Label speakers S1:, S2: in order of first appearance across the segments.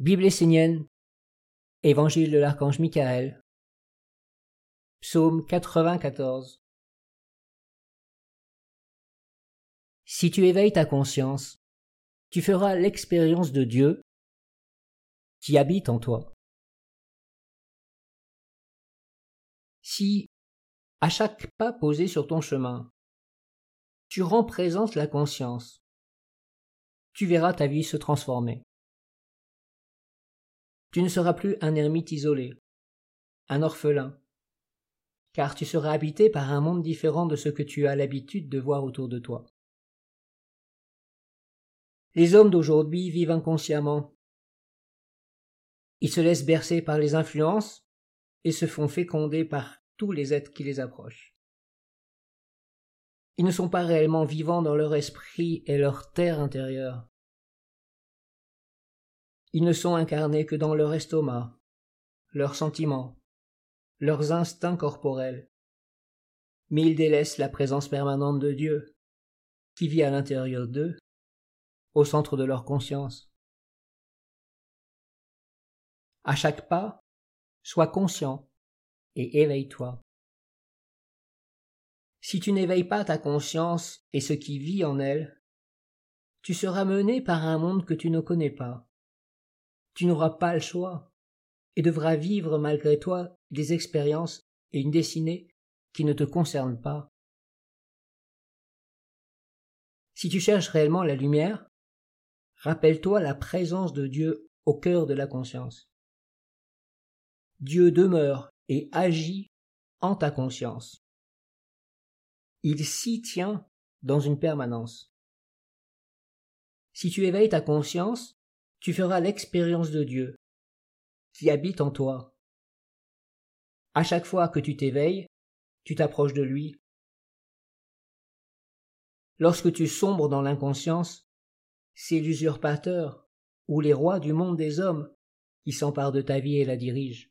S1: Bible essénienne, Évangile de l'archange Michael, Psaume 94. Si tu éveilles ta conscience, tu feras l'expérience de Dieu qui habite en toi. Si, à chaque pas posé sur ton chemin, tu rends présente la conscience, tu verras ta vie se transformer. Tu ne seras plus un ermite isolé, un orphelin, car tu seras habité par un monde différent de ce que tu as l'habitude de voir autour de toi. Les hommes d'aujourd'hui vivent inconsciemment. Ils se laissent bercer par les influences et se font féconder par tous les êtres qui les approchent. Ils ne sont pas réellement vivants dans leur esprit et leur terre intérieure. Ils ne sont incarnés que dans leur estomac, leurs sentiments, leurs instincts corporels. Mais ils délaissent la présence permanente de Dieu, qui vit à l'intérieur d'eux, au centre de leur conscience. À chaque pas, sois conscient et éveille-toi. Si tu n'éveilles pas ta conscience et ce qui vit en elle, tu seras mené par un monde que tu ne connais pas tu n'auras pas le choix et devras vivre malgré toi des expériences et une destinée qui ne te concernent pas. Si tu cherches réellement la lumière, rappelle-toi la présence de Dieu au cœur de la conscience. Dieu demeure et agit en ta conscience. Il s'y tient dans une permanence. Si tu éveilles ta conscience, tu feras l'expérience de Dieu, qui habite en toi. À chaque fois que tu t'éveilles, tu t'approches de lui. Lorsque tu sombres dans l'inconscience, c'est l'usurpateur ou les rois du monde des hommes qui s'emparent de ta vie et la dirigent.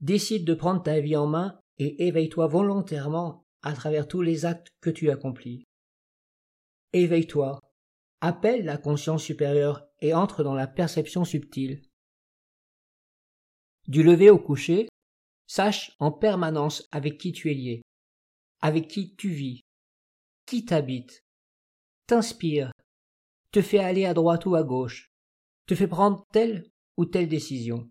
S1: Décide de prendre ta vie en main et éveille-toi volontairement à travers tous les actes que tu accomplis. Éveille-toi appelle la conscience supérieure et entre dans la perception subtile. Du lever au coucher, sache en permanence avec qui tu es lié, avec qui tu vis, qui t'habite, t'inspire, te fait aller à droite ou à gauche, te fait prendre telle ou telle décision.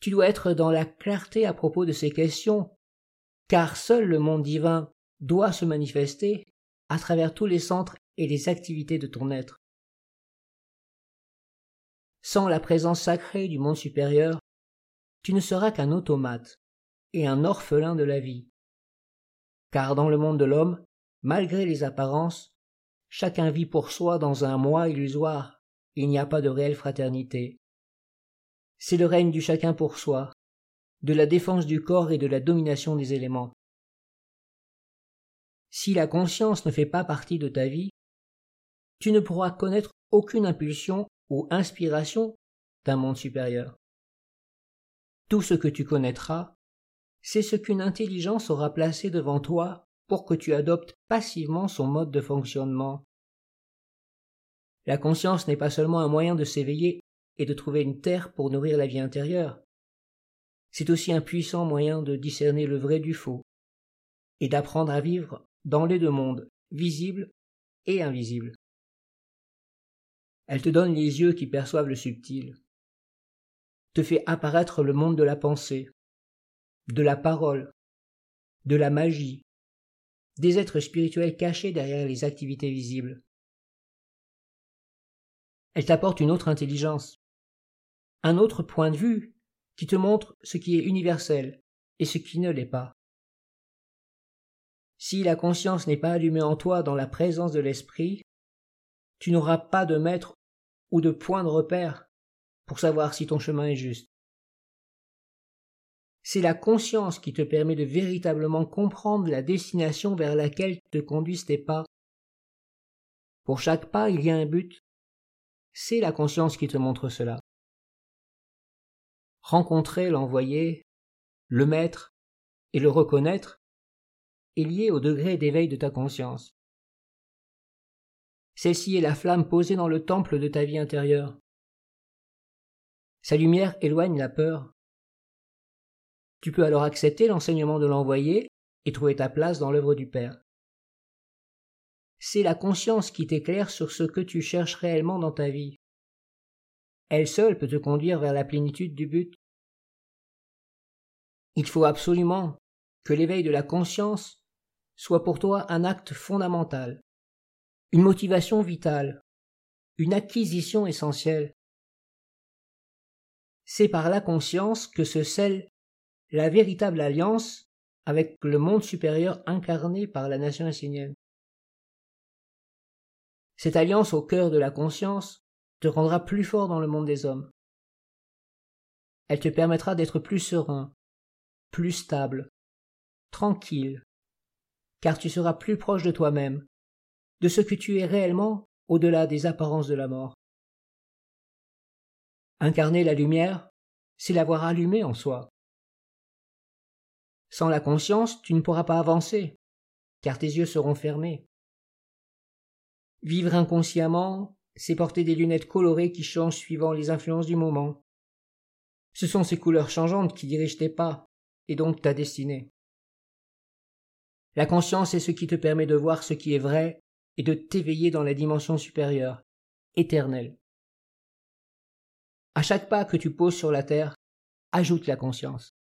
S1: Tu dois être dans la clarté à propos de ces questions, car seul le monde divin doit se manifester à travers tous les centres et les activités de ton être. Sans la présence sacrée du monde supérieur, tu ne seras qu'un automate et un orphelin de la vie. Car dans le monde de l'homme, malgré les apparences, chacun vit pour soi dans un moi illusoire, il n'y a pas de réelle fraternité. C'est le règne du chacun pour soi, de la défense du corps et de la domination des éléments. Si la conscience ne fait pas partie de ta vie, tu ne pourras connaître aucune impulsion ou inspiration d'un monde supérieur. Tout ce que tu connaîtras, c'est ce qu'une intelligence aura placé devant toi pour que tu adoptes passivement son mode de fonctionnement. La conscience n'est pas seulement un moyen de s'éveiller et de trouver une terre pour nourrir la vie intérieure. C'est aussi un puissant moyen de discerner le vrai du faux et d'apprendre à vivre dans les deux mondes, visibles et invisibles. Elle te donne les yeux qui perçoivent le subtil, te fait apparaître le monde de la pensée, de la parole, de la magie, des êtres spirituels cachés derrière les activités visibles. Elle t'apporte une autre intelligence, un autre point de vue qui te montre ce qui est universel et ce qui ne l'est pas. Si la conscience n'est pas allumée en toi dans la présence de l'esprit, tu n'auras pas de maître ou de point de repère pour savoir si ton chemin est juste. C'est la conscience qui te permet de véritablement comprendre la destination vers laquelle te conduisent tes pas. Pour chaque pas, il y a un but. C'est la conscience qui te montre cela. Rencontrer l'envoyé, le maître et le reconnaître est lié au degré d'éveil de ta conscience. Celle-ci est la flamme posée dans le temple de ta vie intérieure. Sa lumière éloigne la peur. Tu peux alors accepter l'enseignement de l'envoyé et trouver ta place dans l'œuvre du Père. C'est la conscience qui t'éclaire sur ce que tu cherches réellement dans ta vie. Elle seule peut te conduire vers la plénitude du but. Il faut absolument que l'éveil de la conscience soit pour toi un acte fondamental, une motivation vitale, une acquisition essentielle. C'est par la conscience que se scelle la véritable alliance avec le monde supérieur incarné par la nation assyrienne. Cette alliance au cœur de la conscience te rendra plus fort dans le monde des hommes. Elle te permettra d'être plus serein, plus stable, tranquille, car tu seras plus proche de toi-même, de ce que tu es réellement au-delà des apparences de la mort. Incarner la lumière, c'est l'avoir allumée en soi. Sans la conscience, tu ne pourras pas avancer, car tes yeux seront fermés. Vivre inconsciemment, c'est porter des lunettes colorées qui changent suivant les influences du moment. Ce sont ces couleurs changeantes qui dirigent tes pas, et donc ta destinée. La conscience est ce qui te permet de voir ce qui est vrai et de t'éveiller dans la dimension supérieure, éternelle. À chaque pas que tu poses sur la terre, ajoute la conscience.